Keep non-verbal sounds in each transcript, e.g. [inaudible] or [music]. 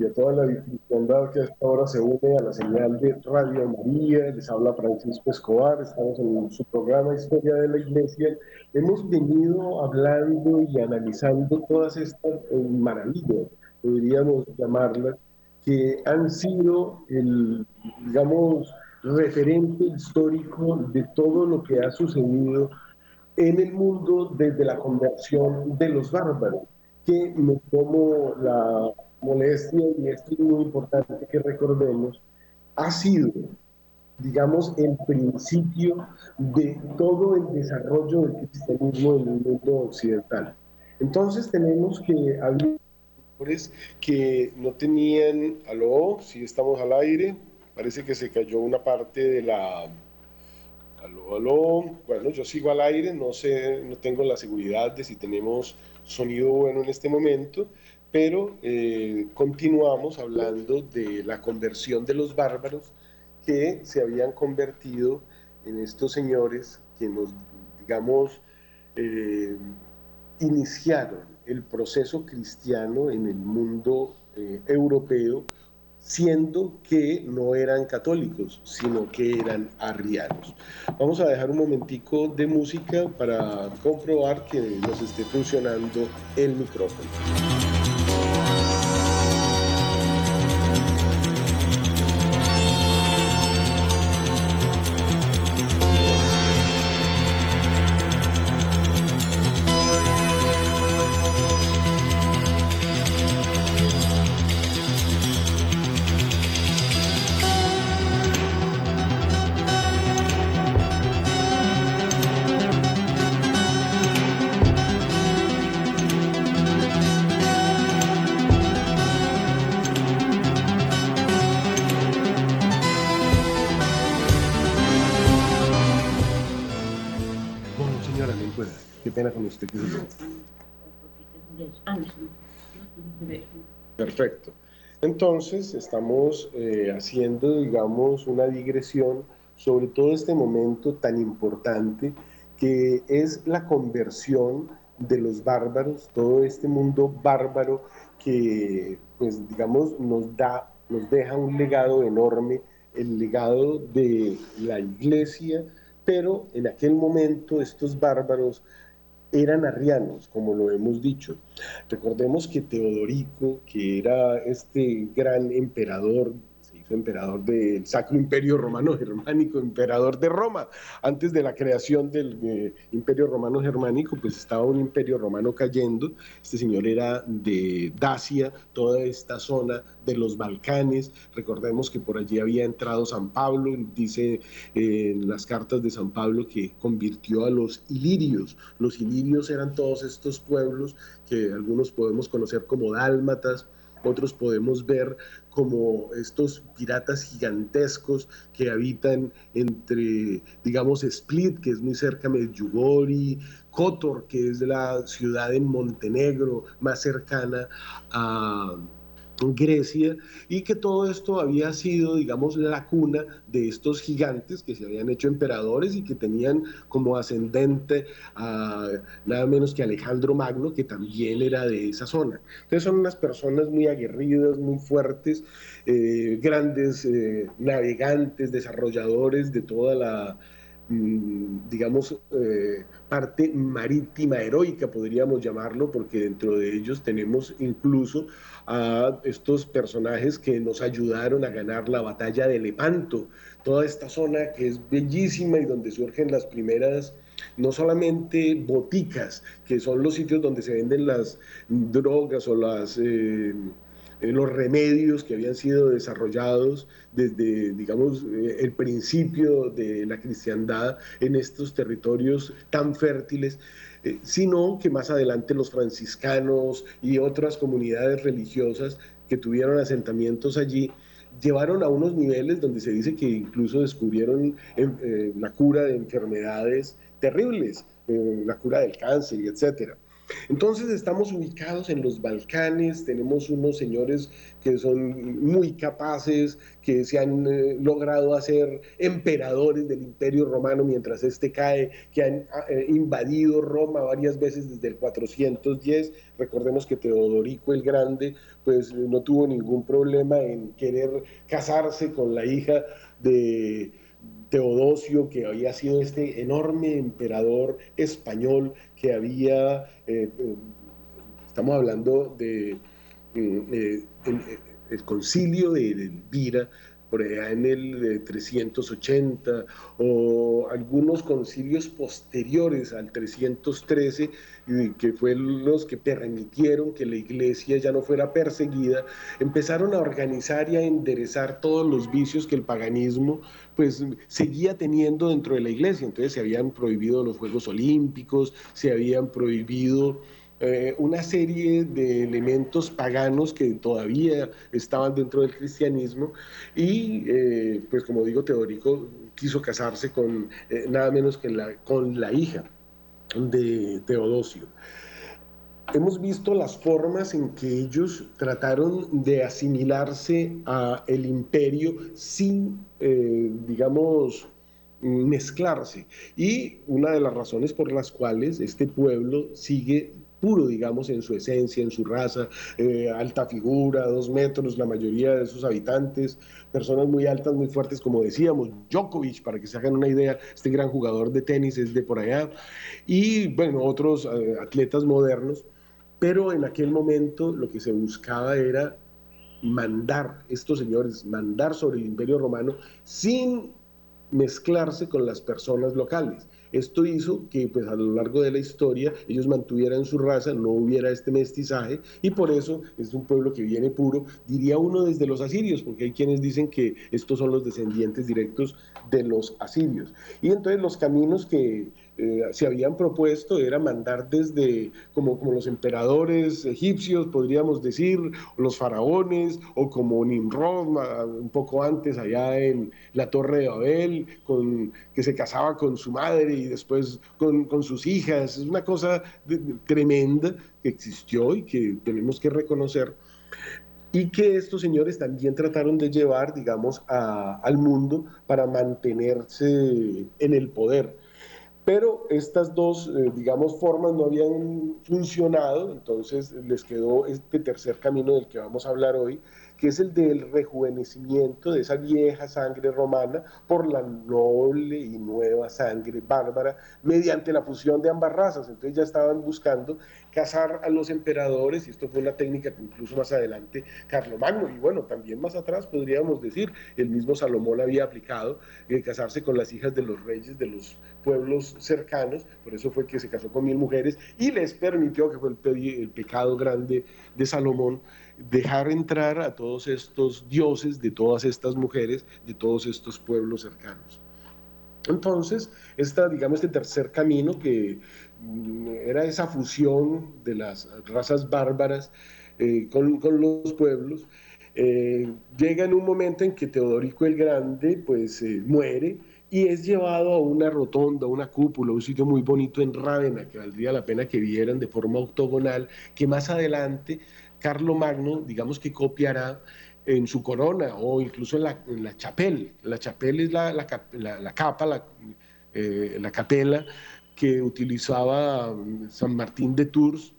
Y a toda la dificultad que hasta ahora se une a la señal de Radio María. Les habla Francisco Escobar, estamos en su programa Historia de la Iglesia. Hemos venido hablando y analizando todas estas eh, maravillas, podríamos llamarlas, que han sido el, digamos, referente histórico de todo lo que ha sucedido en el mundo desde la conversión de los bárbaros que me tomo la molestia, y esto es muy importante que recordemos, ha sido, digamos, el principio de todo el desarrollo del cristianismo en el mundo occidental. Entonces tenemos que hablar que no tenían, aló, si estamos al aire, parece que se cayó una parte de la, aló, aló, bueno, yo sigo al aire, no sé, no tengo la seguridad de si tenemos sonido bueno en este momento, pero eh, continuamos hablando de la conversión de los bárbaros que se habían convertido en estos señores que nos, digamos, eh, iniciaron el proceso cristiano en el mundo eh, europeo siendo que no eran católicos, sino que eran arrianos. Vamos a dejar un momentico de música para comprobar que nos esté funcionando el micrófono. Perfecto. Entonces, estamos eh, haciendo, digamos, una digresión sobre todo este momento tan importante que es la conversión de los bárbaros, todo este mundo bárbaro que, pues, digamos, nos da, nos deja un legado enorme, el legado de la iglesia, pero en aquel momento estos bárbaros eran arrianos, como lo hemos dicho. Recordemos que Teodorico, que era este gran emperador emperador del Sacro Imperio Romano Germánico, emperador de Roma. Antes de la creación del eh, Imperio Romano Germánico, pues estaba un imperio romano cayendo. Este señor era de Dacia, toda esta zona de los Balcanes. Recordemos que por allí había entrado San Pablo, dice eh, en las cartas de San Pablo que convirtió a los ilirios. Los ilirios eran todos estos pueblos que algunos podemos conocer como dálmatas, otros podemos ver como estos piratas gigantescos que habitan entre, digamos, Split, que es muy cerca de Medjugorje, Kotor, que es la ciudad en Montenegro más cercana a Grecia y que todo esto había sido, digamos, la cuna de estos gigantes que se habían hecho emperadores y que tenían como ascendente a nada menos que Alejandro Magno, que también era de esa zona. Entonces son unas personas muy aguerridas, muy fuertes, eh, grandes eh, navegantes, desarrolladores de toda la digamos, eh, parte marítima heroica, podríamos llamarlo, porque dentro de ellos tenemos incluso a estos personajes que nos ayudaron a ganar la batalla de Lepanto, toda esta zona que es bellísima y donde surgen las primeras no solamente boticas, que son los sitios donde se venden las drogas o las eh, eh, los remedios que habían sido desarrollados desde, digamos, eh, el principio de la cristiandad en estos territorios tan fértiles, eh, sino que más adelante los franciscanos y otras comunidades religiosas que tuvieron asentamientos allí, llevaron a unos niveles donde se dice que incluso descubrieron la cura de enfermedades terribles, la cura del cáncer, etcétera. Entonces estamos ubicados en los Balcanes, tenemos unos señores que son muy capaces, que se han eh, logrado hacer emperadores del imperio romano mientras este cae, que han eh, invadido Roma varias veces desde el 410. Recordemos que Teodorico el Grande pues no tuvo ningún problema en querer casarse con la hija de Teodosio, que había sido este enorme emperador español que había, eh, eh, estamos hablando de eh, el, concilio de Elvira, por allá en el 380, o algunos concilios posteriores al 313, que fueron los que permitieron que la iglesia ya no fuera perseguida, empezaron a organizar y a enderezar todos los vicios que el paganismo pues seguía teniendo dentro de la iglesia. Entonces se habían prohibido los Juegos Olímpicos, se habían prohibido eh, una serie de elementos paganos que todavía estaban dentro del cristianismo y, eh, pues como digo, Teodorico quiso casarse con eh, nada menos que la, con la hija de Teodosio. Hemos visto las formas en que ellos trataron de asimilarse a el imperio sin, digamos, mezclarse. Y una de las razones por las cuales este pueblo sigue puro, digamos, en su esencia, en su raza, eh, alta figura, dos metros, la mayoría de sus habitantes, personas muy altas, muy fuertes, como decíamos, Djokovic, para que se hagan una idea, este gran jugador de tenis es de por allá, y bueno, otros eh, atletas modernos, pero en aquel momento lo que se buscaba era mandar, estos señores, mandar sobre el imperio romano sin mezclarse con las personas locales. Esto hizo que pues, a lo largo de la historia ellos mantuvieran su raza, no hubiera este mestizaje y por eso es un pueblo que viene puro, diría uno desde los asirios, porque hay quienes dicen que estos son los descendientes directos de los asirios. Y entonces los caminos que eh, se habían propuesto era mandar desde, como, como los emperadores egipcios, podríamos decir, los faraones, o como Nimrod, un poco antes, allá en la Torre de Babel, con, que se casaba con su madre y después con, con sus hijas. Es una cosa tremenda que existió y que tenemos que reconocer y que estos señores también trataron de llevar, digamos, al mundo para mantenerse en el poder. Pero estas dos, eh, digamos, formas no habían funcionado, entonces les quedó este tercer camino del que vamos a hablar hoy, que es el del rejuvenecimiento de esa vieja sangre romana por la noble y nueva sangre bárbara mediante la fusión de ambas razas. Entonces ya estaban buscando casar a los emperadores, y esto fue una técnica que incluso más adelante Carlomagno, y bueno, también más atrás podríamos decir, el mismo Salomón había aplicado, eh, casarse con las hijas de los reyes de los pueblos cercanos, por eso fue que se casó con mil mujeres y les permitió, que fue el pecado grande de Salomón, dejar entrar a todos estos dioses, de todas estas mujeres, de todos estos pueblos cercanos. Entonces, esta, digamos, este tercer camino que mm, era esa fusión de las razas bárbaras eh, con, los pueblos, eh, llega en un momento en que Teodorico el Grande pues eh, muere y es llevado a una rotonda, una cúpula, un sitio muy bonito en Rávena, que valdría la pena que vieran de forma octogonal, que más adelante Carlo Magno, digamos que copiará en su corona o incluso en la, en la chapelle. La chapelle es la, la, capa, eh, la, capela que utilizaba mm, San Martín de Tours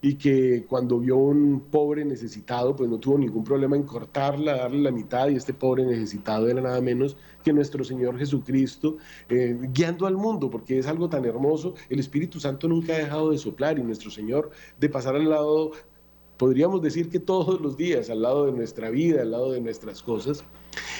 y que cuando vio un pobre necesitado, pues no tuvo ningún problema en cortarla, darle la mitad, y este pobre necesitado era nada menos que nuestro Señor Jesucristo, eh, guiando al mundo, porque es algo tan hermoso, el Espíritu Santo nunca ha dejado de soplar y nuestro Señor de pasar al lado podríamos decir que todos los días, al lado de nuestra vida, al lado de nuestras cosas.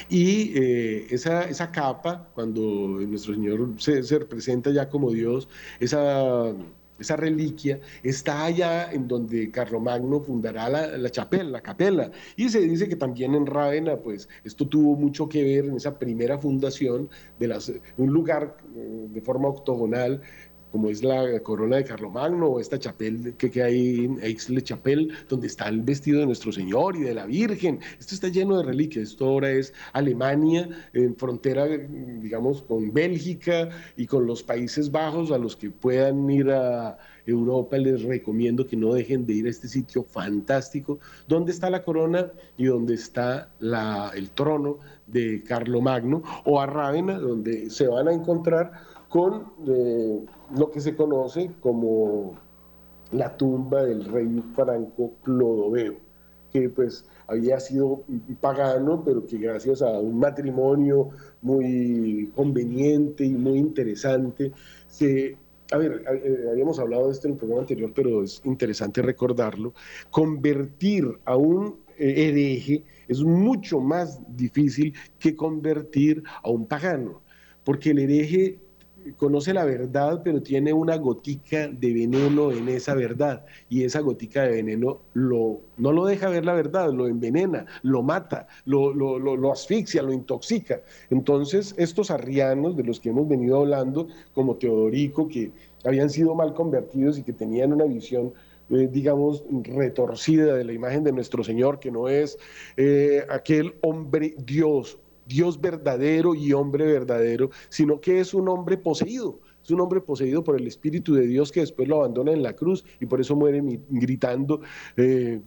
Y eh, esa, esa capa, cuando nuestro Señor se, se representa ya como Dios, esa, esa reliquia está allá en donde Carlomagno fundará la, la chapela, la capela. Y se dice que también en Rávena, pues esto tuvo mucho que ver en esa primera fundación de las, un lugar eh, de forma octogonal como es la corona de Carlomagno o esta chapel que, hay en Aix-le-Chapelle, donde está el vestido de nuestro Señor y de la Virgen. Esto está lleno de reliquias. Esto ahora es Alemania, en frontera, digamos, con Bélgica y con los Países Bajos, a los que puedan ir a Europa, les recomiendo que no dejen de ir a este sitio fantástico, donde está la corona y donde está la, el trono de Carlomagno, o a Rávena, donde se van a encontrar con eh, lo que se conoce como la tumba del rey franco Clodoveo, que pues había sido pagano, pero que gracias a un matrimonio muy conveniente y muy interesante, se, a ver, eh, habíamos hablado de esto en el programa anterior, pero es interesante recordarlo, convertir a un eh, hereje es mucho más difícil que convertir a un pagano, porque el hereje conoce la verdad, pero tiene una gotica de veneno en esa verdad. Y esa gotica de veneno lo, no lo deja ver la verdad, lo envenena, lo mata, lo, lo, lo, asfixia, lo intoxica. Entonces, estos arrianos de los que hemos venido hablando, como Teodorico, que habían sido mal convertidos y que tenían una visión eh, digamos, retorcida de la imagen de nuestro Señor, que no es eh, aquel hombre Dios Dios verdadero y hombre verdadero, sino que es un hombre poseído, es un hombre poseído por el Espíritu de Dios que después lo abandona en la cruz y por eso muere gritando, eh,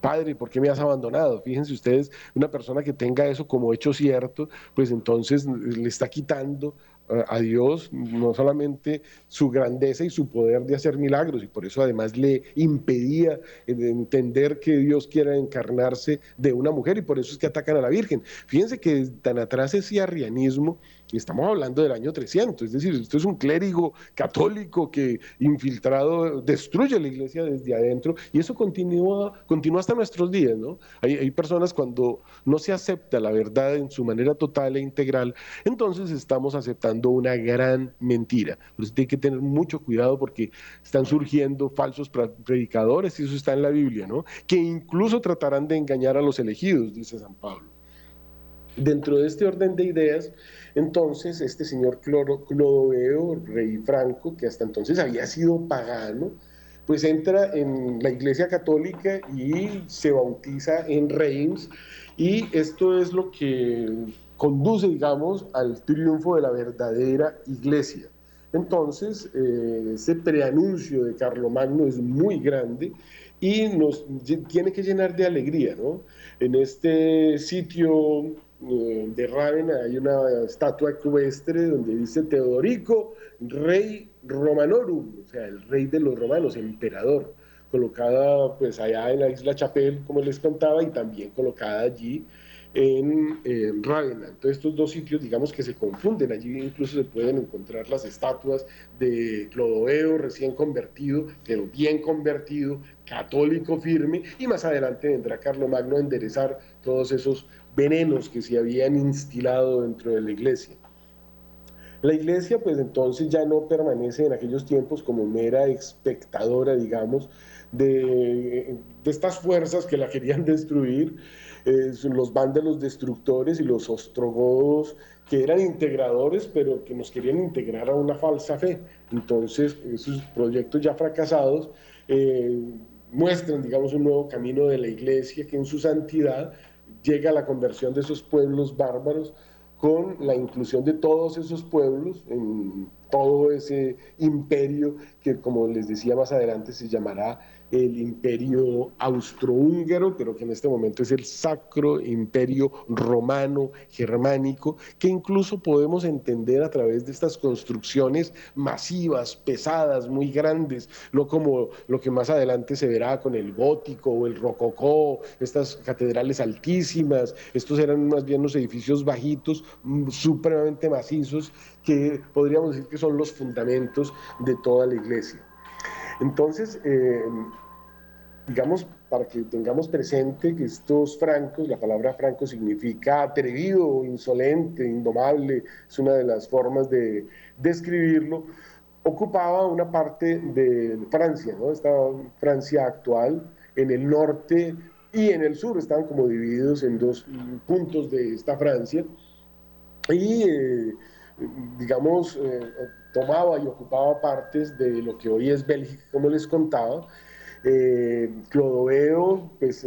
Padre, ¿por qué me has abandonado? Fíjense ustedes, una persona que tenga eso como hecho cierto, pues entonces le está quitando a Dios no solamente su grandeza y su poder de hacer milagros, y por eso además le impedía entender que Dios quiera encarnarse de una mujer, y por eso es que atacan a la Virgen. Fíjense que tan atrás ese arrianismo estamos hablando del año 300, es decir, esto es un clérigo católico que infiltrado destruye la iglesia desde adentro y eso continúa, continúa hasta nuestros días, ¿no? Hay, hay personas cuando no se acepta la verdad en su manera total e integral, entonces estamos aceptando una gran mentira. Por eso hay que tener mucho cuidado porque están surgiendo falsos predicadores y eso está en la Biblia, ¿no? Que incluso tratarán de engañar a los elegidos, dice San Pablo. Dentro de este orden de ideas, entonces este señor Clodoveo, rey franco, que hasta entonces había sido pagano, pues entra en la iglesia católica y se bautiza en Reims y esto es lo que conduce, digamos, al triunfo de la verdadera iglesia. Entonces, eh, ese preanuncio de Carlomagno es muy grande y nos tiene que llenar de alegría, ¿no? En este sitio de Raven hay una estatua ecuestre donde dice Teodorico, rey romanorum, o sea, el rey de los romanos, emperador, colocada pues allá en la isla Chapel, como les contaba, y también colocada allí en, en Ravenna. Entonces estos dos sitios digamos que se confunden, allí incluso se pueden encontrar las estatuas de Clodoveo recién convertido, pero bien convertido, católico firme, y más adelante vendrá Carlomagno a enderezar todos esos venenos que se habían instilado dentro de la iglesia. La iglesia pues entonces ya no permanece en aquellos tiempos como mera espectadora, digamos, de, estas fuerzas que la querían [laughs] destruir, los vándalos destructores y los ostrogodos que eran integradores, pero que nos querían integrar a una falsa fe. Entonces, esos proyectos ya fracasados eh, muestran, digamos, un nuevo camino de la iglesia que en su santidad llega la conversión de esos pueblos bárbaros con la inclusión de todos esos pueblos en todo ese imperio que, como les decía más adelante, se llamará el imperio austrohúngaro, pero que en este momento es el sacro imperio romano germánico, que incluso podemos entender a través de estas construcciones masivas, pesadas, muy grandes, no como lo que más adelante se verá con el gótico o el rococó, estas catedrales altísimas, estos eran más bien los edificios bajitos, mm, supremamente macizos, que podríamos decir que son los fundamentos de toda la iglesia. Entonces, eh, digamos, para que tengamos presente que estos francos, la palabra franco significa atrevido, insolente, indomable, es una de las formas de describirlo, ocupaba una parte de Francia, ¿no? esta Francia actual, en el norte y en el sur, estaban como divididos en dos puntos de esta Francia, y eh, digamos, tomaba y ocupaba partes de lo que hoy es Bélgica, como les contaba. Clodoveo, pues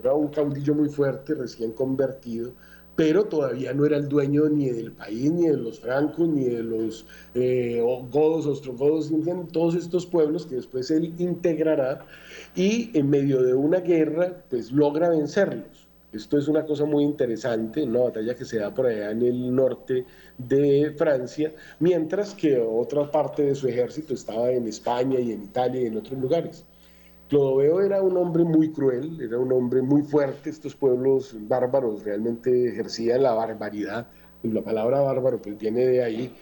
era un caudillo muy fuerte, recién convertido, pero todavía no era el dueño ni del país, ni de los francos, ni de los eh, godos, ostrogodos, todos estos pueblos que después él integrará y en medio de una guerra, pues logra vencerlos. Esto es una cosa muy interesante, una batalla que se da por allá en el norte de Francia, mientras que otra parte de su ejército estaba en España y en Italia y en otros lugares. Clodoveo era un hombre muy cruel, era un hombre muy fuerte, estos pueblos bárbaros realmente ejercían la barbaridad, la palabra bárbaro pues viene de ahí,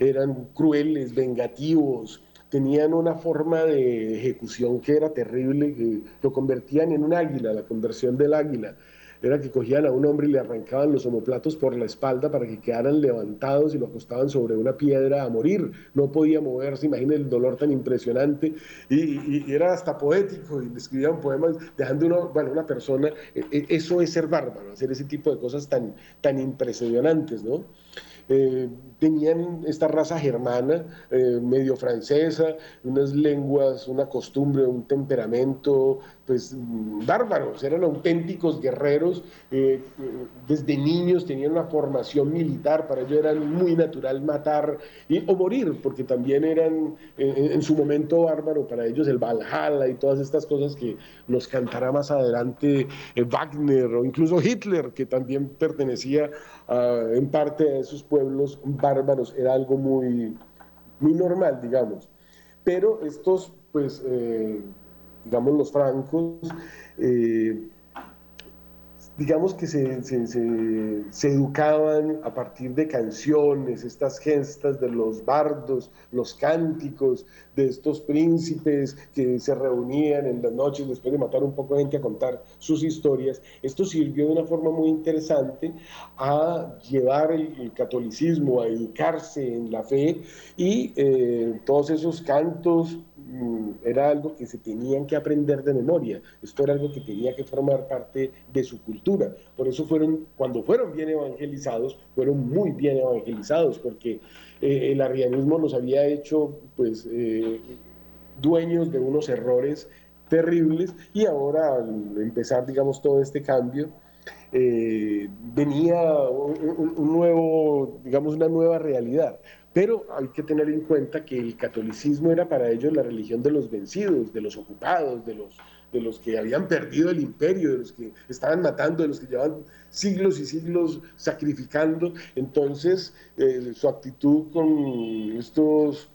eran crueles, vengativos, tenían una forma de ejecución que era terrible, que lo convertían en un águila, la conversión del águila era que cogían a un hombre y le arrancaban los homoplatos por la espalda para que quedaran levantados y lo acostaban sobre una piedra a morir. No podía moverse, imaginen el dolor tan impresionante. Y, era hasta poético y le escribían poemas dejando uno, bueno, una persona. E, e, eso es ser bárbaro, hacer ese tipo de cosas tan, tan impresionantes, ¿no? Eh, tenían esta raza germana, eh, medio francesa, unas lenguas, una costumbre, un temperamento, pues bárbaros, eran auténticos guerreros, eh, desde niños tenían una formación militar, para ellos era muy natural matar o morir, porque también eran en, su momento bárbaro para ellos el Valhalla y todas estas cosas que nos cantará más adelante Wagner o incluso Hitler, que también pertenecía en parte a esos pueblos bárbaros, era algo muy, muy normal, digamos. Pero estos, pues, eh, digamos, los francos, eh, digamos que se, se, educaban a partir de canciones, estas gestas de los bardos, los cánticos de estos príncipes que se reunían en las noches después de matar un poco de gente a contar sus historias. Esto sirvió de una forma muy interesante a llevar el, catolicismo, a educarse en la fe y eh, todos esos cantos era algo que se tenían que aprender de memoria, esto era algo que tenía que formar parte de su cultura. Por eso fueron, cuando fueron bien evangelizados, fueron muy bien evangelizados, porque eh, el arrianismo nos había hecho pues eh, dueños de unos errores terribles y ahora al empezar digamos todo este cambio, eh, venía un, nuevo, digamos, una nueva realidad. Pero hay que tener en cuenta que el catolicismo era para ellos la religión de los vencidos, de los ocupados, de los, de los que habían perdido el imperio, de los que estaban matando, de los que llevaban siglos y siglos sacrificando. Entonces, eh, su actitud con estos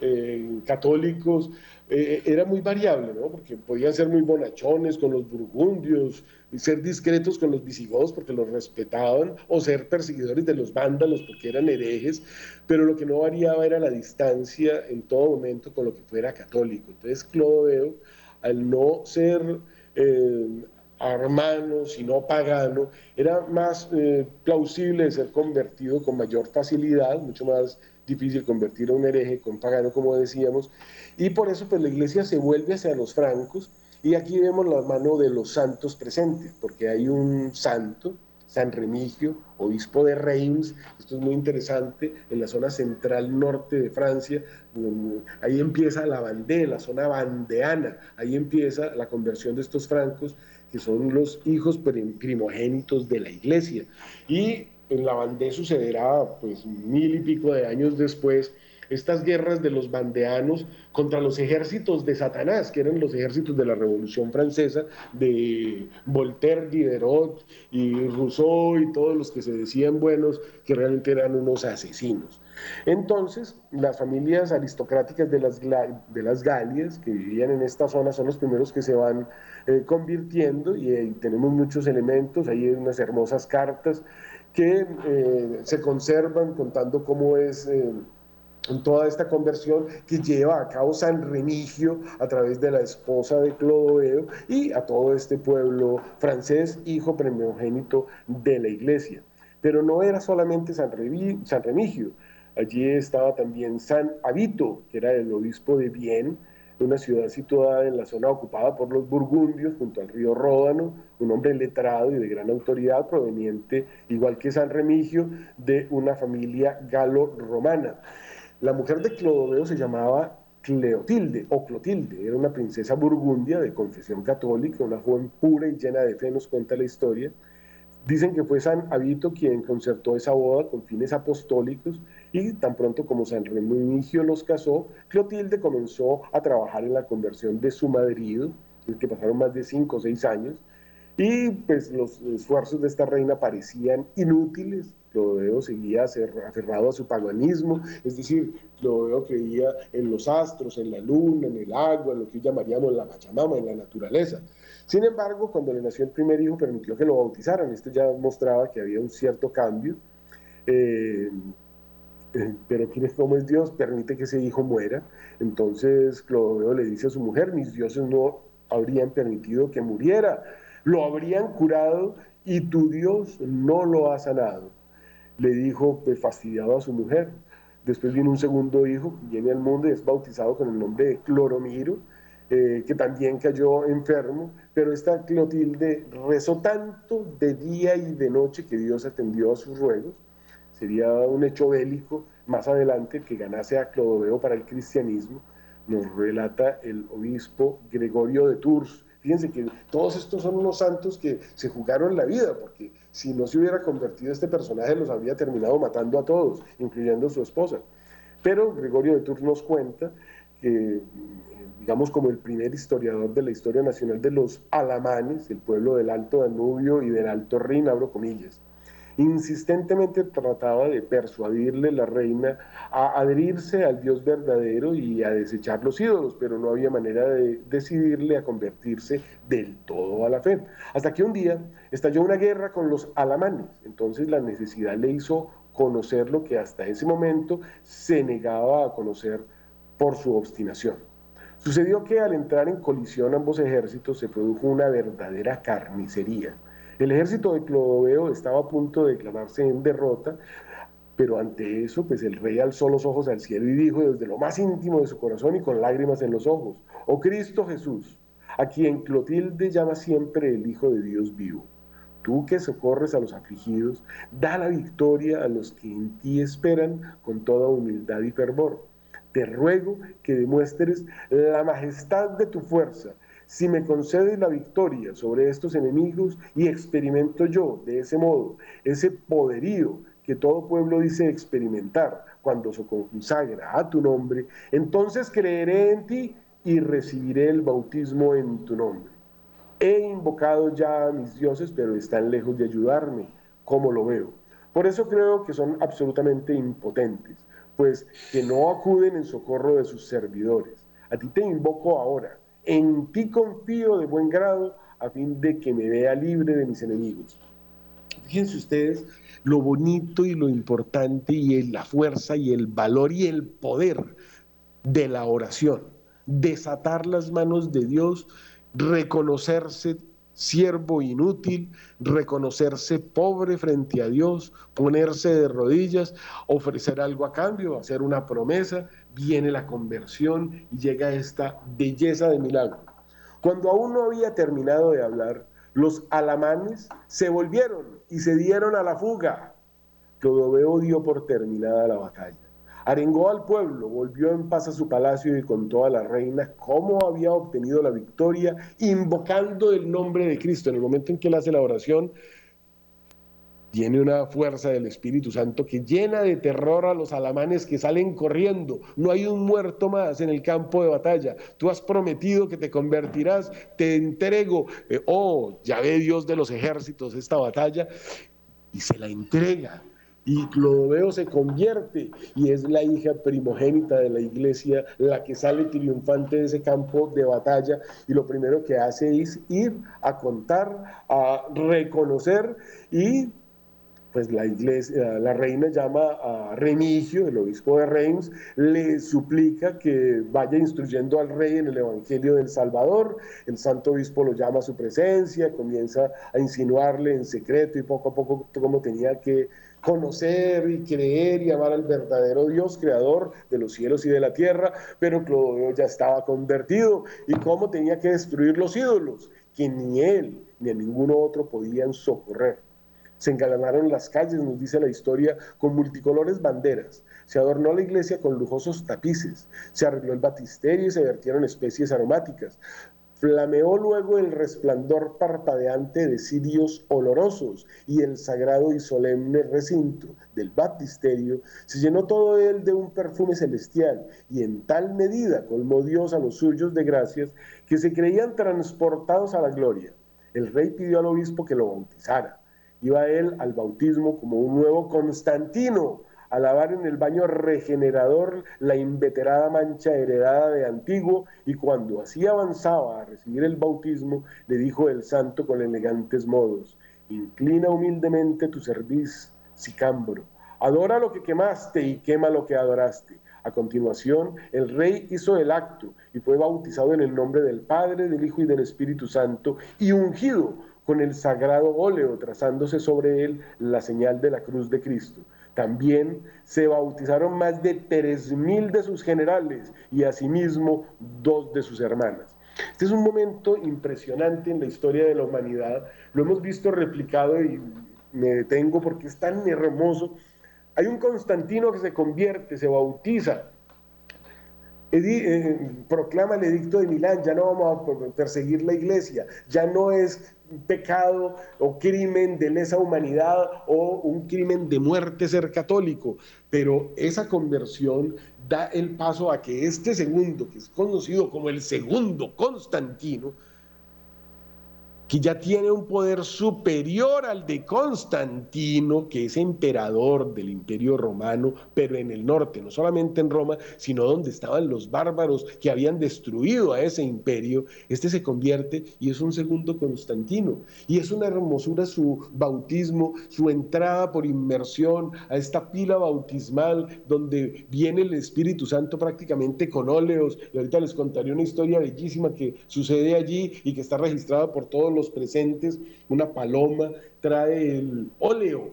eh, católicos eh, era muy variable, ¿no? porque podían ser muy bonachones con los burgundios, ser discretos con los visigodos porque los respetaban, o ser perseguidores de los vándalos porque eran herejes, pero lo que no variaba era la distancia en todo momento con lo que fuera católico. Entonces Clodoveo, al no ser eh, armano, sino pagano, era más eh, plausible de ser convertido con mayor facilidad, mucho más difícil convertir a un hereje con pagano, como decíamos, y por eso pues la iglesia se vuelve hacia los francos, y aquí vemos la mano de los santos presentes, porque hay un santo, San Remigio, obispo de Reims, esto es muy interesante, en la zona central norte de Francia, ahí empieza la Vendée, la zona bandeana, ahí empieza la conversión de estos francos, que son los hijos primogénitos de la iglesia. Y en la Vendée sucederá, pues, mil y pico de años después, estas guerras de los bandeanos contra los ejércitos de Satanás, que eran los ejércitos de la Revolución Francesa, de Voltaire, Diderot y Rousseau y todos los que se decían buenos, que realmente eran unos asesinos. Entonces, las familias aristocráticas de las, de las Galias que vivían en esta zona son los primeros que se van eh, convirtiendo y tenemos muchos elementos, ahí hay unas hermosas cartas que eh, se conservan contando cómo es... Eh, en toda esta conversión que lleva a cabo San Remigio a través de la esposa de Clodoveo y a todo este pueblo francés, hijo primogénito de la iglesia. Pero no era solamente San, Remigio, allí estaba también San Abito, que era el obispo de Bien, una ciudad situada en la zona ocupada por los burgundios junto al río Ródano, un hombre letrado y de gran autoridad proveniente, igual que San Remigio, de una familia galo-romana. La mujer de Clodoveo se llamaba Cleotilde o Clotilde, era una princesa burgundia de confesión católica, una joven pura y llena de fe, nos cuenta la historia. Dicen que fue San Abito quien concertó esa boda con fines apostólicos y tan pronto como San Remigio los casó, Clotilde comenzó a trabajar en la conversión de su marido, el que pasaron más de cinco o seis años, y pues los esfuerzos de esta reina parecían inútiles. Clodoveo seguía aferrado a su paganismo, es decir, Clodoveo creía en los astros, en la luna, en el agua, en lo que llamaríamos la Pachamama, en la naturaleza. Sin embargo, cuando le nació el primer hijo, permitió que lo bautizaran. Esto ya mostraba que había un cierto cambio. Eh, pero ¿quién es como es Dios? Permite que ese hijo muera. Entonces Clodoveo le dice a su mujer, mis dioses no habrían permitido que muriera, lo habrían curado y tu Dios no lo ha sanado. Le dijo, pues, fastidiado a su mujer. Después viene un segundo hijo, viene al mundo y es bautizado con el nombre de Cloromiro, eh, que también cayó enfermo, pero esta Clotilde rezó tanto de día y de noche que Dios atendió a sus ruegos sería un hecho bélico más adelante que ganase a Clodoveo para el cristianismo, nos relata el obispo Gregorio de Tours. Fíjense que todos estos son unos santos que se jugaron la vida, porque si no se hubiera convertido este personaje los habría terminado matando a todos, incluyendo su esposa. Pero Gregorio de Tours nos cuenta que, digamos, como el primer historiador de la historia nacional de los alamanes, el pueblo del Alto Danubio y del Alto Rin, abro comillas, Insistentemente trataba de persuadirle la reina a adherirse al Dios verdadero y a desechar los ídolos, pero no había manera de decidirle a convertirse del todo a la fe. Hasta que un día estalló una guerra con los alamanes, entonces la necesidad le hizo conocer lo que hasta ese momento se negaba a conocer por su obstinación. Sucedió que al entrar en colisión ambos ejércitos se produjo una verdadera carnicería. El ejército de Clodoveo estaba a punto de declararse en derrota, pero ante eso, pues el rey alzó los ojos al cielo y dijo desde lo más íntimo de su corazón y con lágrimas en los ojos, oh Cristo Jesús, a quien Clotilde llama siempre el Hijo de Dios vivo. Tú que socorres a los afligidos, da la victoria a los que en ti esperan con toda humildad y fervor. Te ruego que demuestres la majestad de tu fuerza si me concedes la victoria sobre estos enemigos y experimento yo de ese modo ese poderío que todo pueblo dice experimentar cuando se consagra a tu nombre, entonces creeré en ti y recibiré el bautismo en tu nombre. He invocado ya a mis dioses, pero están lejos de ayudarme, como lo veo. Por eso creo que son absolutamente impotentes, pues que no acuden en socorro de sus servidores. A ti te invoco ahora en ti confío de buen grado a fin de que me vea libre de mis enemigos. Fíjense ustedes lo bonito y lo importante y la fuerza y el valor y el poder de la oración. Desatar las manos de Dios, reconocerse siervo inútil, reconocerse pobre frente a Dios, ponerse de rodillas, ofrecer algo a cambio, hacer una promesa, viene la conversión y llega esta belleza de milagro. Cuando aún no había terminado de hablar, los alamanes se volvieron y se dieron a la fuga. Clodoveo dio por terminada la batalla. Arengó al pueblo, volvió en paz a su palacio y contó a la reina cómo había obtenido la victoria, invocando el nombre de Cristo. En el momento en que él hace la oración, tiene una fuerza del Espíritu Santo que llena de terror a los alamanes que salen corriendo. No hay un muerto más en el campo de batalla. Tú has prometido que te convertirás, te entrego. Eh, oh, ya ve Dios de los ejércitos esta batalla y se la entrega y Clodoveo se convierte y es la hija primogénita de la iglesia la que sale triunfante de ese campo de batalla y lo primero que hace es ir a contar, a reconocer y pues la iglesia, la reina llama a Remigio, el obispo de Reims, le suplica que vaya instruyendo al rey en el Evangelio del Salvador. El santo obispo lo llama a su presencia, comienza a insinuarle en secreto y poco a poco cómo tenía que conocer y creer y amar al verdadero Dios, creador de los cielos y de la tierra, pero Clodoveo ya estaba convertido y cómo tenía que destruir los ídolos, que ni él ni a ninguno otro podían socorrer. Se engalanaron las calles, nos dice la historia, con multicolores banderas. Se adornó la iglesia con lujosos tapices. Se arregló el batisterio y se vertieron especies aromáticas. Flameó luego el resplandor parpadeante de cirios olorosos y el sagrado y solemne recinto del baptisterio se llenó todo él de un perfume celestial y en tal medida colmó Dios a los suyos de gracias que se creían transportados a la gloria. El rey pidió al obispo que lo bautizara. Iba él al bautismo como un nuevo Constantino, a lavar en el baño regenerador la inveterada mancha heredada de antiguo, y cuando así avanzaba a recibir el bautismo, le dijo el santo con elegantes modos, inclina humildemente tu cerviz, sicambro, adora lo que quemaste y quema lo que adoraste. A continuación, el rey hizo el acto y fue bautizado en el nombre del Padre, del Hijo y del Espíritu Santo y ungido con el sagrado óleo, trazándose sobre él la señal de la cruz de Cristo. También se bautizaron más de tres mil de sus generales y asimismo dos de sus hermanas. Este es un momento impresionante en la historia de la humanidad. Lo hemos visto replicado y me detengo porque es tan hermoso. Hay un Constantino que se convierte, se bautiza, eh, proclama el edicto de Milán, ya no vamos a perseguir la iglesia, ya no es pecado o crimen de lesa humanidad o un crimen de muerte ser católico, pero esa conversión da el paso a que este segundo, que es conocido como el segundo Constantino, que ya tiene un poder superior al de Constantino, que es emperador del imperio romano, pero en el norte, no solamente en Roma, sino donde estaban los bárbaros que habían destruido a ese imperio, este se convierte y es un segundo Constantino. Y es una hermosura su bautismo, su entrada por inmersión a esta pila bautismal donde viene el Espíritu Santo prácticamente con óleos. Y ahorita les contaré una historia bellísima que sucede allí y que está registrada por todos los presentes, una paloma, trae el óleo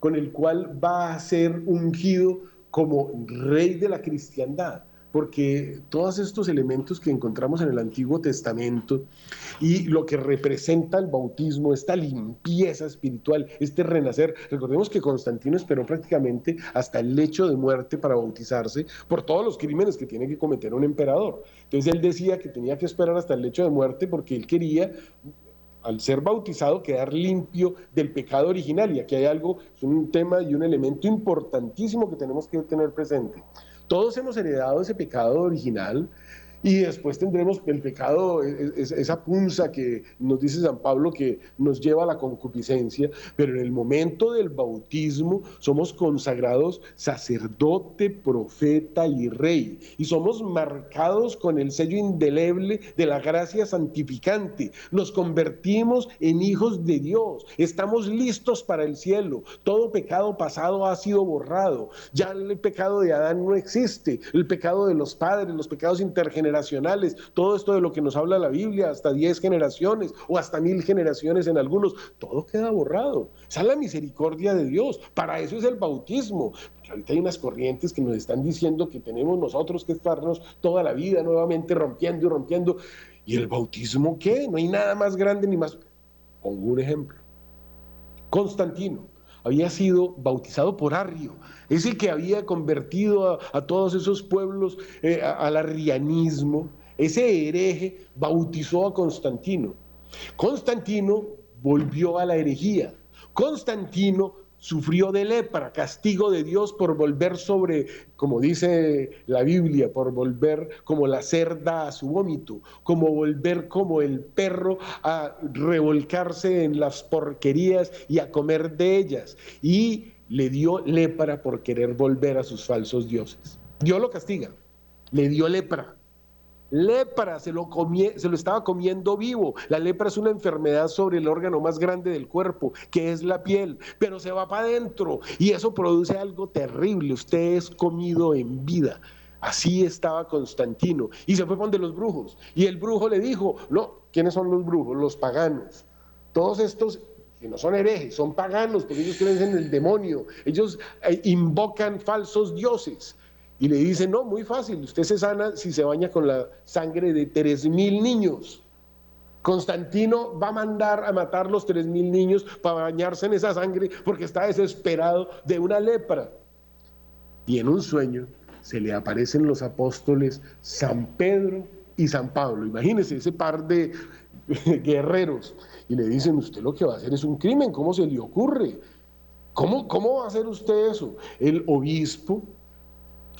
con el cual va a ser ungido como rey de la cristiandad porque todos estos elementos que encontramos en el Antiguo Testamento y lo que representa el bautismo, esta limpieza espiritual, este renacer, recordemos que Constantino esperó prácticamente hasta el lecho de muerte para bautizarse por todos los crímenes que tiene que cometer un emperador. Entonces él decía que tenía que esperar hasta el lecho de muerte porque él quería al ser bautizado, quedar limpio del pecado original. Y aquí hay algo, es un tema y un elemento importantísimo que tenemos que tener presente. Todos hemos heredado ese pecado original, y después tendremos el pecado, e, e, esa punza que nos dice San Pablo que nos lleva a la concupiscencia, pero en el momento del bautismo somos consagrados sacerdote, profeta y rey. Y somos marcados con el sello indeleble de la gracia santificante. Nos convertimos en hijos de Dios. Estamos listos para el cielo. Todo pecado pasado ha sido borrado. Ya el pecado de Adán no existe. El pecado de los padres, los pecados intergeneracionales generacionales, todo esto de lo que nos habla la Biblia, hasta 10 generaciones o hasta mil generaciones en algunos, todo queda borrado. Esa es la misericordia de Dios. Para eso es el bautismo. Porque ahorita hay unas corrientes que nos están diciendo que tenemos nosotros que estarnos toda la vida nuevamente rompiendo y rompiendo. ¿Y el bautismo qué? No hay nada más grande ni más. Pongo un ejemplo. Constantino había sido bautizado por Arrio, es el que había convertido a, todos esos pueblos eh, al arrianismo. Ese hereje bautizó a Constantino. Constantino volvió a la herejía. Constantino sufrió de lepra, castigo de Dios por volver sobre, como dice la Biblia, por volver como la cerda a su vómito, como volver como el perro a revolcarse en las porquerías y a comer de ellas. Y le dio lepra por querer volver a sus falsos dioses. Dios lo castiga, le dio lepra. Lepra, se lo, se lo estaba comiendo vivo. La lepra es una enfermedad sobre el órgano más grande del cuerpo, que es la piel, pero se va para adentro y eso produce algo terrible. Usted es comido en vida. Así estaba Constantino. Y se fue con de los brujos. Y el brujo le dijo, no, ¿quiénes son los brujos? Los paganos. Todos estos que no son herejes, son paganos, porque ellos creen en el demonio. Ellos eh, invocan falsos dioses. Y le dicen, no, muy fácil, usted se sana si se baña con la sangre de tres mil niños. Constantino va a mandar a matar los tres mil niños para bañarse en esa sangre porque está desesperado de una lepra. Y en un sueño se le aparecen los apóstoles San Pedro y San Pablo. Imagínense ese par de [laughs] guerreros. Y le dicen, usted lo que va a hacer es un crimen, ¿cómo se le ocurre? ¿Cómo, cómo va a hacer usted eso? El obispo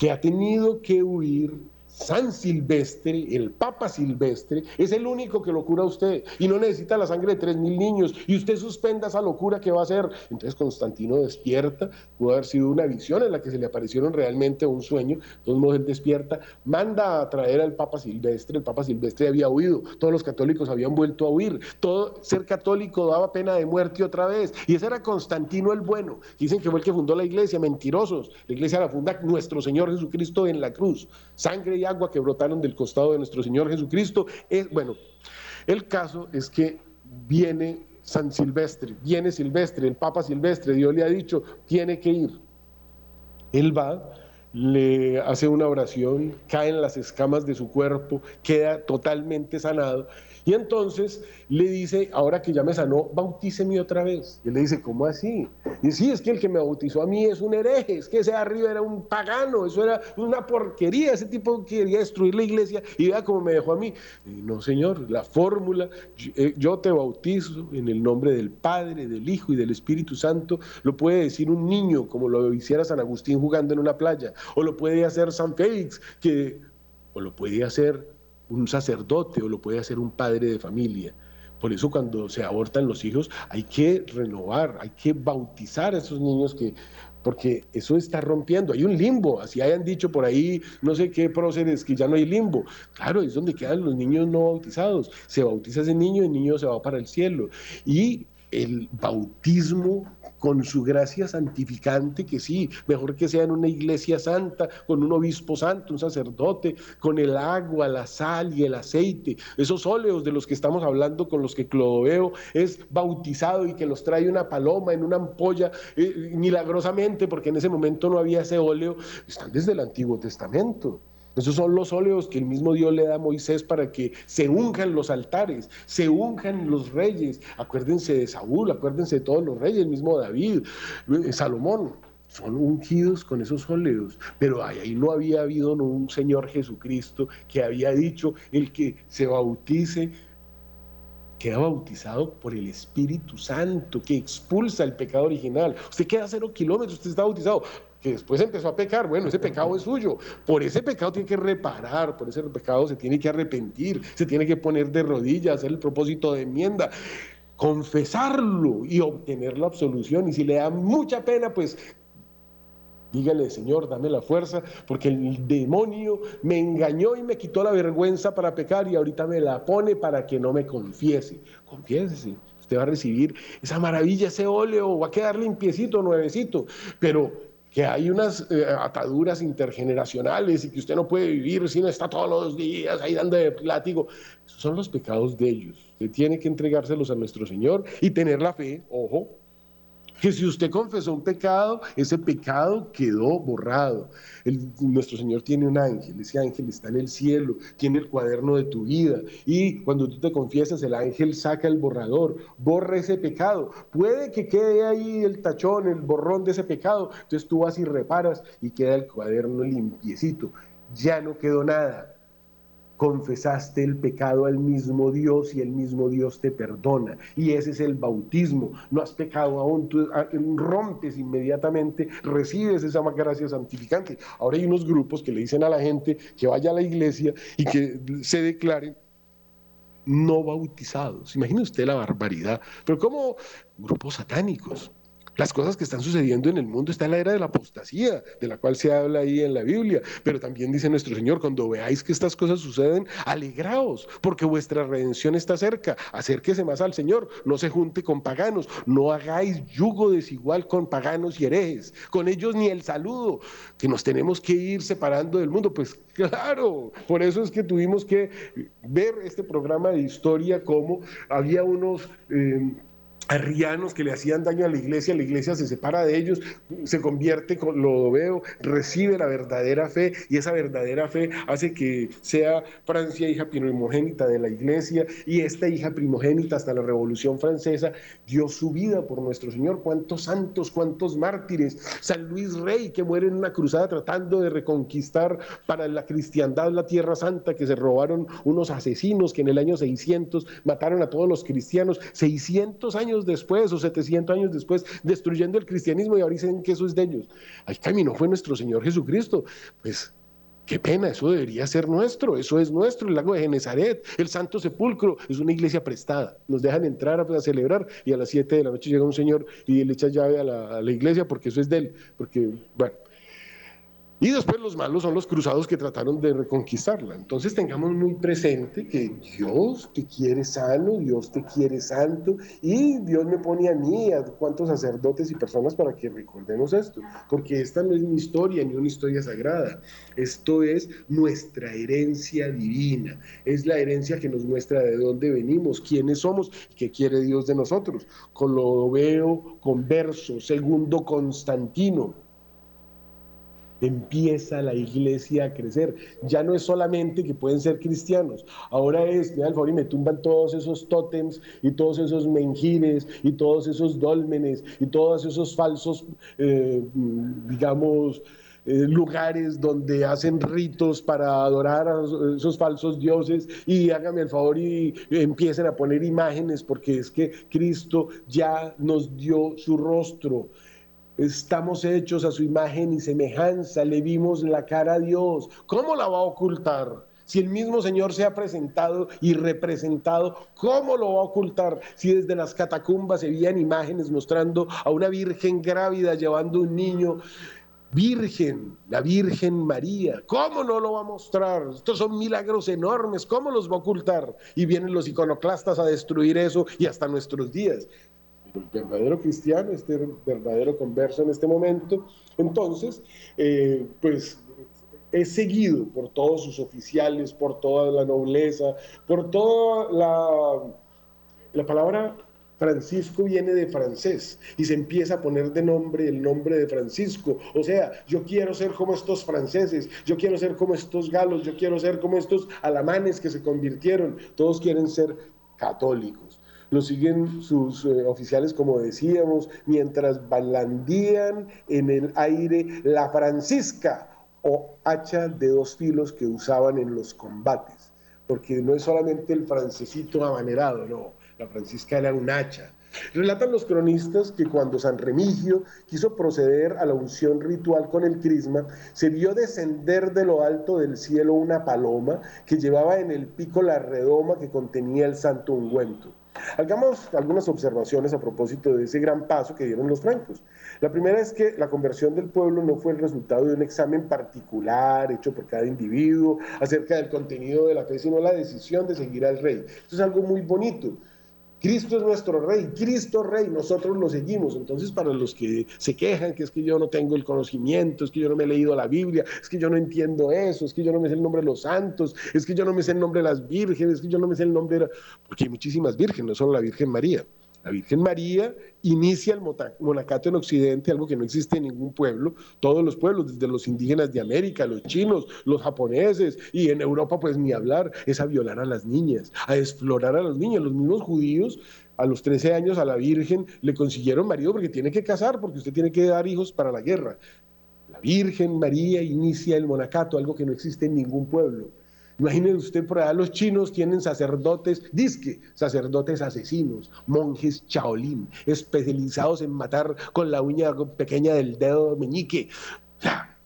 que ha tenido que huir San Silvestre, el Papa Silvestre, es el único que lo cura a usted y no necesita la sangre de tres mil niños y usted suspenda esa locura que va a hacer. Entonces Constantino despierta, pudo haber sido una visión en la que se le aparecieron realmente un sueño, entonces él despierta, manda a traer al Papa Silvestre, el Papa Silvestre había huido, todos los católicos habían vuelto a huir, todo ser católico daba pena de muerte otra vez. Y ese era Constantino el bueno, dicen que fue el que fundó la iglesia, mentirosos, la iglesia la funda nuestro Señor Jesucristo en la cruz, sangre agua que brotaron del costado de nuestro Señor Jesucristo. Es, bueno, el caso es que viene San Silvestre, viene Silvestre, el Papa Silvestre, Dios le ha dicho, tiene que ir. Él va, le hace una oración, caen las escamas de su cuerpo, queda totalmente sanado y entonces le dice, ahora que ya me sanó, bautíceme otra vez. Y él le dice, ¿cómo así? Y sí, es que el que me bautizó a mí es un hereje, es que ese arriba era un pagano, eso era una porquería, ese tipo quería destruir la iglesia y vea cómo me dejó a mí. no, señor, la fórmula, eh, yo te bautizo en el nombre del Padre, del Hijo y del Espíritu Santo, lo puede decir un niño, como lo hiciera San Agustín jugando en una playa, o lo puede hacer San Félix, que, o lo puede hacer un sacerdote o lo puede hacer un padre de familia. Por eso cuando se abortan los hijos hay que renovar, hay que bautizar a esos niños que porque eso está rompiendo, hay un limbo, así hayan dicho por ahí no sé qué próceres que ya no hay limbo. Claro, es donde quedan los niños no bautizados. Se bautiza ese niño, el niño se va para el cielo. Y el bautismo con su gracia santificante, que sí, mejor que sea en una iglesia santa, con un obispo santo, un sacerdote, con el agua, la sal y el aceite, esos óleos de los que estamos hablando, con los que Clodoveo es bautizado y que los trae una paloma en una ampolla, eh, milagrosamente, porque en ese momento no había ese óleo, están desde el Antiguo Testamento. Esos son los óleos que el mismo Dios le da a Moisés para que se unjan los altares, se unjan los reyes. Acuérdense de Saúl, acuérdense de todos los reyes, el mismo David, eh, Salomón. Son ungidos con esos óleos, pero ahí no había habido un Señor Jesucristo que había dicho, el que se bautice queda bautizado por el Espíritu Santo que expulsa el pecado original. Usted queda a cero kilómetros, usted está bautizado que después empezó a pecar, bueno, ese pecado es suyo. Por ese pecado tiene que reparar, por ese pecado se tiene que arrepentir, se tiene que poner de rodillas, hacer el propósito de enmienda, confesarlo y obtener la absolución. Y si le da mucha pena, pues Dígale, Señor, dame la fuerza, porque el demonio me engañó y me quitó la vergüenza para pecar y ahorita me la pone para que no me confiese. Confiésese, usted va a recibir esa maravilla, ese óleo, va a quedar limpiecito, nuevecito, pero que hay unas eh, ataduras intergeneracionales y que usted no puede vivir si no está todos los días ahí dando de látigo. Esos son los pecados de ellos. Usted tiene que entregárselos a nuestro Señor y tener la fe, ojo, que si usted confesó un pecado, ese pecado quedó borrado. nuestro Señor tiene un ángel, ese ángel está en el cielo, tiene el cuaderno de tu vida y cuando tú te confiesas, el ángel saca el borrador, borra ese pecado. Puede que quede ahí el tachón, el borrón de ese pecado, entonces tú vas y reparas y queda el cuaderno limpiecito. Ya no quedó nada confesaste el pecado al mismo Dios y el mismo Dios te perdona. Y ese es el bautismo. No has pecado aún, tú ah, rompes inmediatamente, recibes esa gracia santificante. Ahora hay unos grupos que le dicen a la gente que vaya a la iglesia y que se declaren no bautizados. Imagine usted la barbaridad. Pero como grupos satánicos Las cosas que están sucediendo en el mundo está en la era de la apostasía, de la cual se habla ahí en la Biblia. Pero también dice nuestro Señor, cuando veáis que estas cosas suceden, alegraos, porque vuestra redención está cerca. Acérquese más al Señor, no se junte con paganos, no hagáis yugo desigual con paganos y herejes, con ellos ni el saludo, que nos tenemos que ir separando del mundo. Pues [laughs] claro, por eso es que tuvimos que ver este programa de historia, como había unos... Eh, arrianos que le hacían daño a la iglesia, la iglesia se separa de ellos, se convierte con lo veo, recibe la verdadera fe y esa verdadera fe hace que sea Francia hija primogénita de la iglesia y esta hija primogénita hasta la Revolución Francesa dio su vida por nuestro Señor. Cuántos santos, cuántos mártires. San Luis Rey que muere en una cruzada tratando de reconquistar para la cristiandad la Tierra Santa que se robaron unos asesinos que en el año 600 mataron a todos los cristianos. 600 años después o 700 años después, destruyendo el cristianismo y ahora dicen que eso es de ellos. Ahí caminó fue nuestro Señor Jesucristo. Pues Qué pena, eso debería ser nuestro, eso es nuestro, el lago de Genezaret, el Santo Sepulcro, es una iglesia prestada. Nos dejan entrar a, celebrar y a las 7 de la noche llega un señor y le echa llave a la, a la iglesia porque eso es de él, porque, bueno, y después los malos son los cruzados que trataron de reconquistarla. Entonces tengamos muy presente que Dios te quiere sano, Dios te quiere santo y Dios me pone a mí, a cuantos sacerdotes y personas para que recordemos esto. Porque esta no es mi historia ni una historia sagrada. Esto es nuestra herencia divina. Es la herencia que nos muestra de dónde venimos, quiénes somos qué quiere Dios de nosotros. Con lo veo converso, segundo Constantino empieza la iglesia a crecer. Ya no es solamente que pueden ser cristianos, ahora es, me favor y me tumban todos esos tótems y todos esos menjires y todos esos dólmenes y todos esos falsos, eh, digamos, eh, lugares donde hacen ritos para adorar a esos falsos dioses. Y hágame el favor y empiecen a poner imágenes porque es que Cristo ya nos dio su rostro Estamos hechos a su imagen y semejanza, le vimos la cara a Dios. ¿Cómo la va a ocultar? Si el mismo Señor se ha presentado y representado, ¿cómo lo va a ocultar? Si desde las catacumbas se veían imágenes mostrando a una virgen grávida llevando un niño, Virgen, la Virgen María, ¿cómo no lo va a mostrar? Estos son milagros enormes, ¿cómo los va a ocultar? Y vienen los iconoclastas a destruir eso y hasta nuestros días el verdadero cristiano, este verdadero converso en este momento, entonces, eh, pues es seguido por todos sus oficiales, por toda la nobleza, por toda la... La palabra Francisco viene de francés y se empieza a poner de nombre el nombre de Francisco. O sea, yo quiero ser como estos franceses, yo quiero ser como estos galos, yo quiero ser como estos alamanes que se convirtieron. Todos quieren ser católicos lo siguen sus eh, oficiales, como decíamos, mientras balandían en el aire la francisca o hacha de dos filos que usaban en los combates, porque no es solamente el francesito amanerado, no, la francisca era un hacha. Relatan los cronistas que cuando San Remigio quiso proceder a la unción ritual con el crisma, se vio descender de lo alto del cielo una paloma que llevaba en el pico la redoma que contenía el santo ungüento. Hagamos algunas observaciones a propósito de ese gran paso que dieron los francos. La primera es que la conversión del pueblo no fue el resultado de un examen particular hecho por cada individuo acerca del contenido de la fe, sino la decisión de seguir al rey. Esto es algo muy bonito. Cristo es nuestro rey, Cristo rey, nosotros lo seguimos. Entonces, para los que se quejan que es que yo no tengo el conocimiento, es que yo no me he leído la Biblia, es que yo no entiendo eso, es que yo no me sé el nombre de los santos, es que yo no me sé el nombre de las vírgenes, es que yo no me sé el nombre de... Porque hay muchísimas vírgenes, no solo la Virgen María. La Virgen María inicia el monacato en Occidente, algo que no existe en ningún pueblo. Todos los pueblos, desde los indígenas de América, los chinos, los japoneses y en Europa, pues ni hablar, es a violar a las niñas, a explorar a los niños. Los mismos judíos, a los 13 años, a la Virgen le consiguieron marido porque tiene que casar, porque usted tiene que dar hijos para la guerra. La Virgen María inicia el monacato, algo que no existe en ningún pueblo. Imagínense usted por allá, los chinos tienen sacerdotes, disque, sacerdotes asesinos, monjes chaolín, especializados en matar con la uña pequeña del dedo meñique.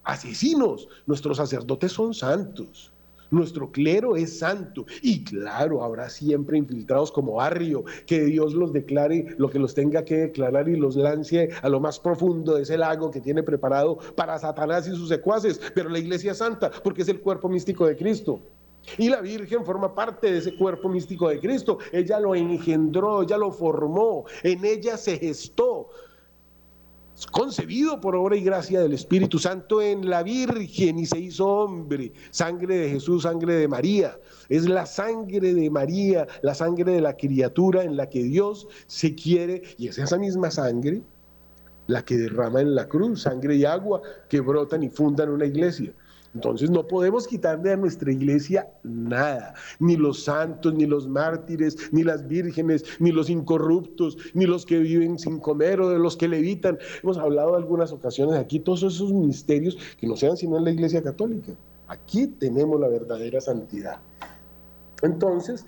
Asesinos. Nuestros sacerdotes son santos. Nuestro clero es santo y claro, habrá siempre infiltrados como barrio, que Dios los declare lo que los tenga que declarar y los lance a lo más profundo de ese lago que tiene preparado para Satanás y sus secuaces, pero la iglesia es santa porque es el cuerpo místico de Cristo. Y la Virgen forma parte de ese cuerpo místico de Cristo. Ella lo engendró, ella lo formó, en ella se gestó concebido por obra y gracia del Espíritu Santo en la Virgen y se hizo hombre. Sangre de Jesús, sangre de María. Es la sangre de María, la sangre de la criatura en la que Dios se quiere, y es esa misma sangre la que derrama en la cruz, sangre y agua que brotan y fundan una iglesia. Entonces no podemos quitarle a nuestra iglesia nada, ni los santos, ni los mártires, ni las vírgenes, ni los incorruptos, ni los que viven sin comer o de los que levitan. Hemos hablado en algunas ocasiones aquí, todos esos misterios que no sean sino en la iglesia católica. Aquí tenemos la verdadera santidad. Entonces,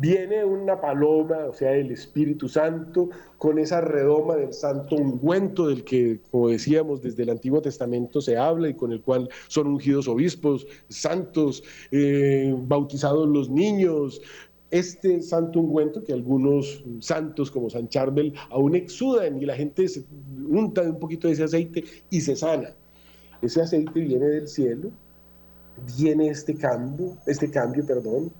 Viene una paloma, o sea, el Espíritu Santo, con esa redoma del santo ungüento del que, como decíamos, desde el Antiguo Testamento se habla y con el cual son ungidos obispos, santos, eh, bautizados los niños, este santo ungüento que algunos santos como San Charbel aún exudan y la gente se unta un poquito de ese aceite y se sana. Ese aceite viene del cielo, viene este cambio, este cambio, perdón,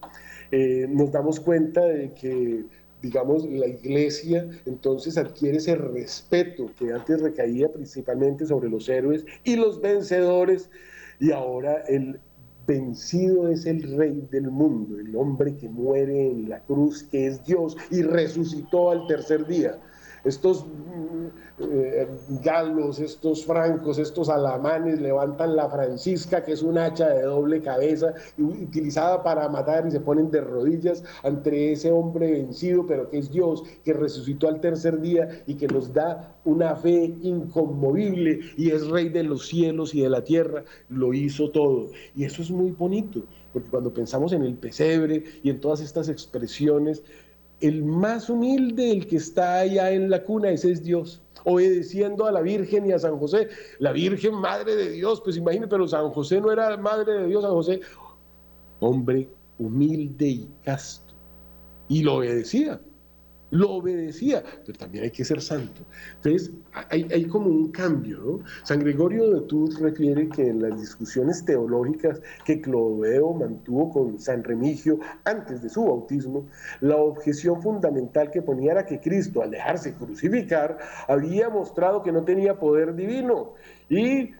eh, nos damos cuenta de que, digamos, la iglesia entonces adquiere ese respeto que antes recaía principalmente sobre los héroes y los vencedores, y ahora el vencido es el rey del mundo, el hombre que muere en la cruz, que es Dios, y resucitó al tercer día estos mm, eh, galos, estos francos, estos alamanes levantan la francisca, que es un hacha de doble cabeza, utilizada para matar y se ponen de rodillas ante ese hombre vencido, pero que es Dios, que resucitó al tercer día y que nos da una fe inconmovible y es rey de los cielos y de la tierra, lo hizo todo. Y eso es muy bonito, porque cuando pensamos en el pesebre y en todas estas expresiones, el más humilde, el que está allá en la cuna, ese es Dios, obedeciendo a la Virgen y a San José. La Virgen, madre de Dios, pues imagínate, pero San José no era madre de Dios, San José, hombre humilde y casto, y lo obedecía lo obedecía, pero también hay que ser santo. Entonces, hay, como un cambio, ¿no? San Gregorio de Tours refiere que en las discusiones teológicas que Clodoveo mantuvo con San Remigio antes de su bautismo, la objeción fundamental que ponía era que Cristo, al dejarse crucificar, había mostrado que no tenía poder divino y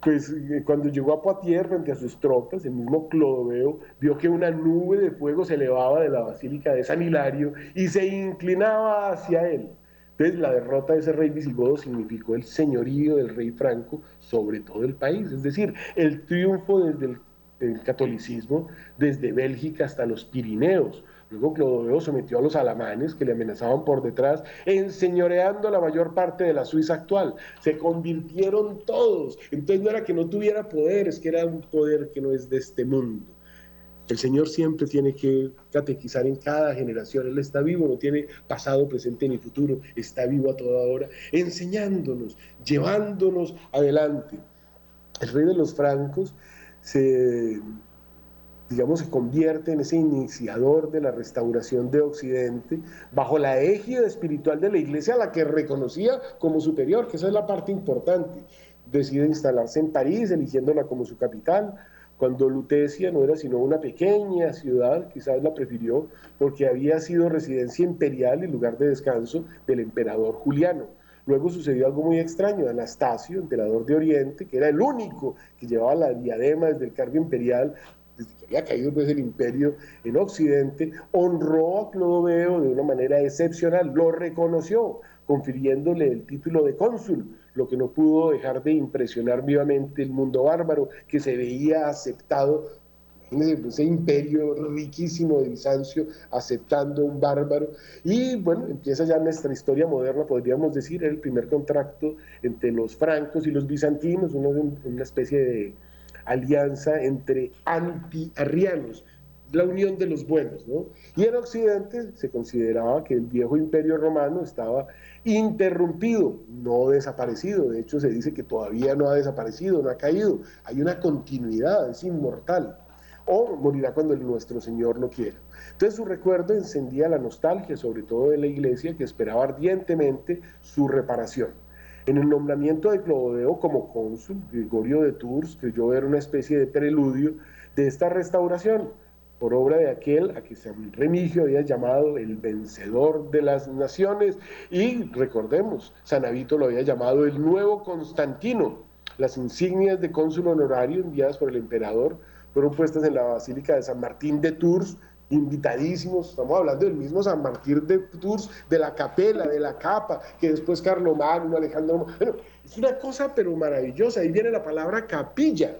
pues eh, cuando llegó a Poitiers frente a sus tropas, el mismo Clodoveo vio que una nube de fuego se elevaba de la basílica de San Hilario y se inclinaba hacia él. Entonces la derrota de ese rey visigodo significó el señorío del rey Franco sobre todo el país, es decir, el triunfo desde el catolicismo desde Bélgica hasta los Pirineos, Luego Clodoveo sometió a los alamanes que le amenazaban por detrás, enseñoreando la mayor parte de la Suiza actual. Se convirtieron todos. Entonces no era que no tuviera poder, es que era un poder que no es de este mundo. El Señor siempre tiene que catequizar en cada generación. Él está vivo, no tiene pasado, presente ni futuro. Está vivo a toda hora, enseñándonos, llevándonos adelante. El rey de los francos se digamos, se convierte en ese iniciador de la restauración de Occidente, bajo la égida espiritual de la iglesia a la que reconocía como superior, que esa es la parte importante. Decide instalarse en París, eligiéndola como su capital, cuando Lutecia no era sino una pequeña ciudad, quizás la prefirió porque había sido residencia imperial y lugar de descanso del emperador Juliano. Luego sucedió algo muy extraño. Anastasio, emperador de Oriente, que era el único que llevaba la diadema desde el cargo imperial, desde que había caído pues, el imperio en Occidente, honró a Clodoveo de una manera excepcional, lo reconoció, confiriéndole el título de cónsul, lo que no pudo dejar de impresionar vivamente el mundo bárbaro, que se veía aceptado ese imperio riquísimo de Bizancio aceptando un bárbaro. Y bueno, empieza ya nuestra historia moderna, podríamos decir, el primer contrato entre los francos y los bizantinos, una especie de alianza entre anti-arrianos, la unión de los buenos, ¿no? Y en Occidente se consideraba que el viejo imperio romano estaba interrumpido, no desaparecido, de hecho se dice que todavía no ha desaparecido, no ha caído, hay una continuidad, es inmortal. o morirá cuando nuestro Señor lo quiera. Entonces su recuerdo encendía la nostalgia, sobre todo de la iglesia, que esperaba ardientemente su reparación. En el nombramiento de Clodoveo como cónsul, Gregorio de Tours creyó ver una especie de preludio de esta restauración, por obra de aquel a que San Remigio había llamado el vencedor de las naciones, y recordemos, San Avito lo había llamado el nuevo Constantino. Las insignias de cónsul honorario enviadas por el emperador fueron puestas en la Basílica de San Martín de Tours, invitadísimos, estamos hablando del mismo San Martín de Tours, de la capela, de la capa, que después Carlomagno, Alejandro... Bueno, es una cosa pero maravillosa, ahí viene la palabra capilla.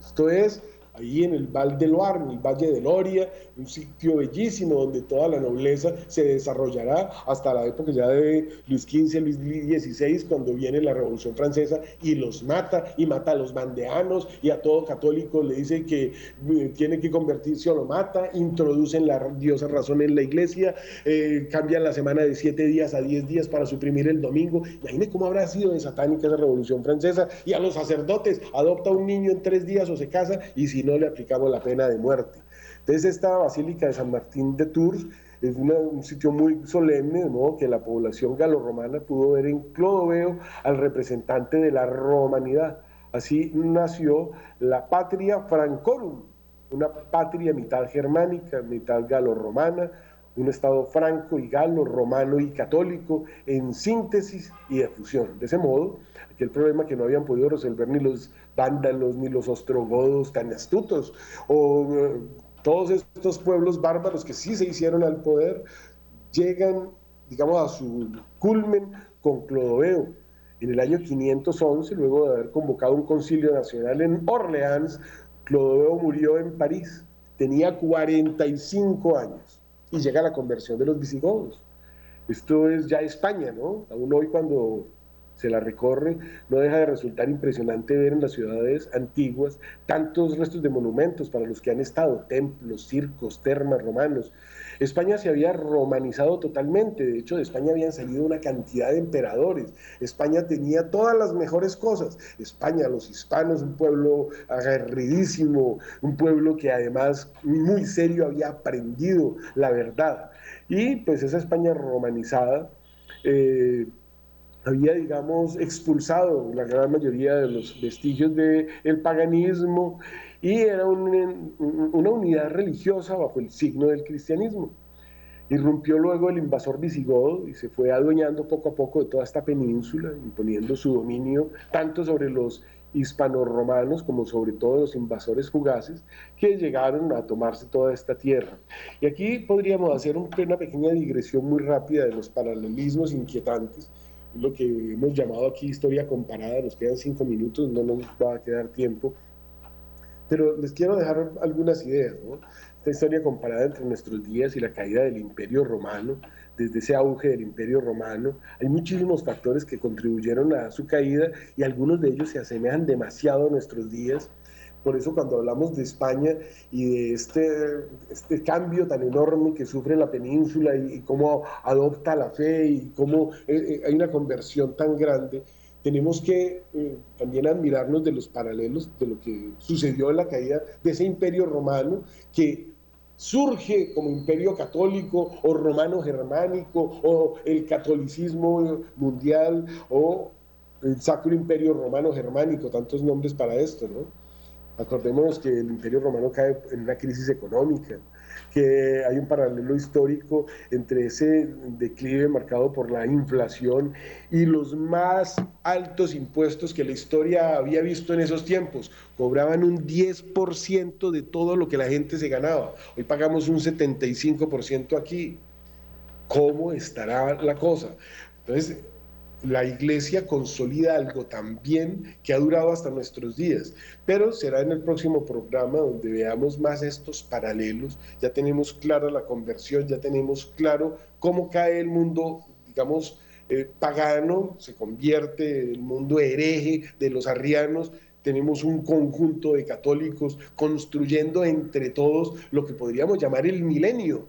Esto es ahí en el Val de Loire, en el Valle de Loria, un sitio bellísimo donde toda la nobleza se desarrollará hasta la época ya de Luis XV, Luis XVI, cuando viene la Revolución Francesa y los mata, y mata a los bandeanos, y a todo católico le dice que eh, tiene que convertirse o lo mata, introducen la diosa razón en la iglesia, eh, cambian la semana de siete días a diez días para suprimir el domingo. Imagínense cómo habrá sido de satánica esa Revolución Francesa, y a los sacerdotes, adopta un niño en tres días o se casa, y si no le aplicamos la pena de muerte. Entonces esta Basílica de San Martín de Tours es un sitio muy solemne, de modo que la población galorromana pudo ver en Clodoveo al representante de la romanidad. Así nació la patria francorum, una patria mitad germánica, mitad galorromana, un Estado franco y galo, romano y católico, en síntesis y de fusión. De ese modo, aquel problema que no habían podido resolver ni los vándalos, ni los ostrogodos tan astutos, o eh, todos estos pueblos bárbaros que sí se hicieron al poder, llegan, digamos, a su culmen con Clodoveo. En el año 511, luego de haber convocado un concilio nacional en Orleans, Clodoveo murió en París. Tenía 45 años y llega la conversión de los visigodos. Esto es ya España, ¿no? Aún hoy cuando se la recorre, no deja de resultar impresionante ver en las ciudades antiguas tantos restos de monumentos para los que han estado, templos, circos, termas romanos. España se había romanizado totalmente, de hecho de España habían salido una cantidad de emperadores, España tenía todas las mejores cosas, España, los hispanos, un pueblo aguerridísimo, un pueblo que además muy serio había aprendido la verdad. Y pues esa España romanizada, eh, había, digamos, expulsado la gran mayoría de los vestigios del paganismo y era una unidad religiosa bajo el signo del cristianismo. Irrumpió luego el invasor visigodo y se fue adueñando poco a poco de toda esta península, imponiendo su dominio tanto sobre los hispano-romanos como sobre todo los invasores fugaces que llegaron a tomarse toda esta tierra. Y aquí podríamos hacer una pequeña digresión muy rápida de los paralelismos inquietantes lo que hemos llamado aquí historia comparada, nos quedan cinco minutos, no nos va a quedar tiempo, pero les quiero dejar algunas ideas, ¿no? Esta historia comparada entre nuestros días y la caída del Imperio Romano, desde ese auge del Imperio Romano, hay muchísimos factores que contribuyeron a su caída y algunos de ellos se asemejan demasiado a nuestros días por eso cuando hablamos de España y de este, este cambio tan enorme que sufre la península y, cómo adopta la fe y cómo eh, eh, hay una conversión tan grande, tenemos que eh, también admirarnos de los paralelos de lo que sucedió en la caída de ese imperio romano que surge como imperio católico o romano germánico o el catolicismo mundial o el sacro imperio romano germánico, tantos nombres para esto, ¿no? Acordémonos que el Imperio Romano cae en una crisis económica, que hay un paralelo histórico entre ese declive marcado por la inflación y los más altos impuestos que la historia había visto en esos tiempos. Cobraban un 10% de todo lo que la gente se ganaba. Hoy pagamos un 75% aquí. ¿Cómo estará la cosa? Entonces, la iglesia consolida algo también que ha durado hasta nuestros días, pero será en el próximo programa donde veamos más estos paralelos, ya tenemos clara la conversión, ya tenemos claro cómo cae el mundo, digamos, eh, pagano, se convierte el mundo hereje de los arrianos, tenemos un conjunto de católicos construyendo entre todos lo que podríamos llamar el milenio,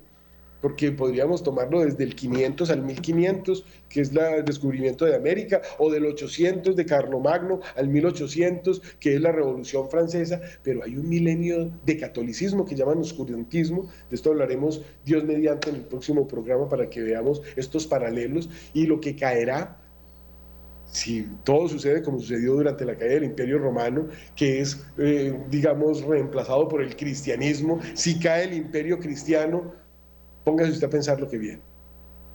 porque podríamos tomarlo desde el 500 al 1500, que es el descubrimiento de América, o del 800 de Carlomagno al 1800, que es la Revolución Francesa, pero hay un milenio de catolicismo que llaman oscurantismo, de esto hablaremos Dios mediante en el próximo programa para que veamos estos paralelos y lo que caerá si todo sucede como sucedió durante la caída del Imperio Romano, que es, eh, digamos, reemplazado por el cristianismo, si cae el imperio cristiano, póngase usted a pensar lo que viene.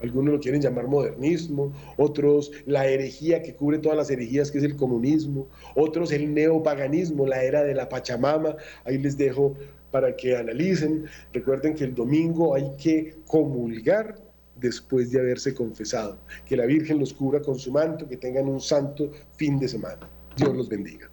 Algunos lo quieren llamar modernismo, otros la herejía que cubre todas las herejías, que es el comunismo, otros el neopaganismo, la era de la Pachamama. Ahí les dejo para que analicen. Recuerden que el domingo hay que comulgar después de haberse confesado. Que la Virgen los cubra con su manto, que tengan un santo fin de semana. Dios los bendiga.